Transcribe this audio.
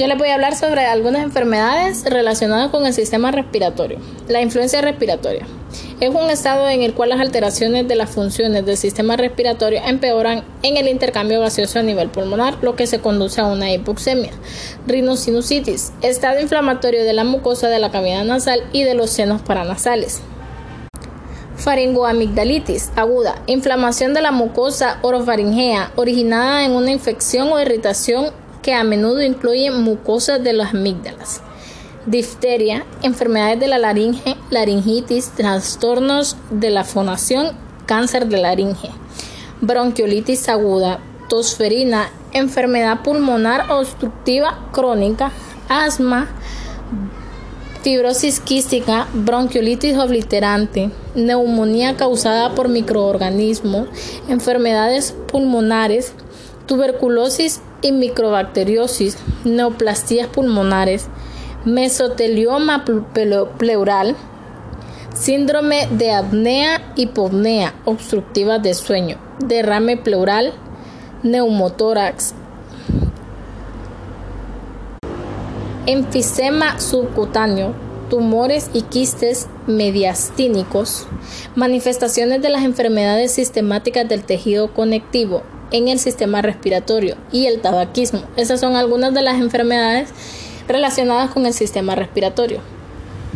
Yo les voy a hablar sobre algunas enfermedades relacionadas con el sistema respiratorio. La influencia respiratoria es un estado en el cual las alteraciones de las funciones del sistema respiratorio empeoran en el intercambio gaseoso a nivel pulmonar, lo que se conduce a una hipoxemia. Rinosinusitis, estado inflamatorio de la mucosa de la cavidad nasal y de los senos paranasales. Faringoamigdalitis aguda, inflamación de la mucosa orofaringea originada en una infección o irritación que a menudo incluye mucosas de las amígdalas. Difteria, enfermedades de la laringe, laringitis, trastornos de la fonación, cáncer de laringe. Bronquiolitis aguda, tosferina, enfermedad pulmonar obstructiva crónica, asma, fibrosis quística, bronquiolitis obliterante, neumonía causada por microorganismos, enfermedades pulmonares, tuberculosis y microbacteriosis, neoplastías pulmonares, mesotelioma pleural, síndrome de apnea, hipopnea obstructiva de sueño, derrame pleural, neumotórax, enfisema subcutáneo, tumores y quistes mediastínicos, manifestaciones de las enfermedades sistemáticas del tejido conectivo en el sistema respiratorio y el tabaquismo. Esas son algunas de las enfermedades relacionadas con el sistema respiratorio.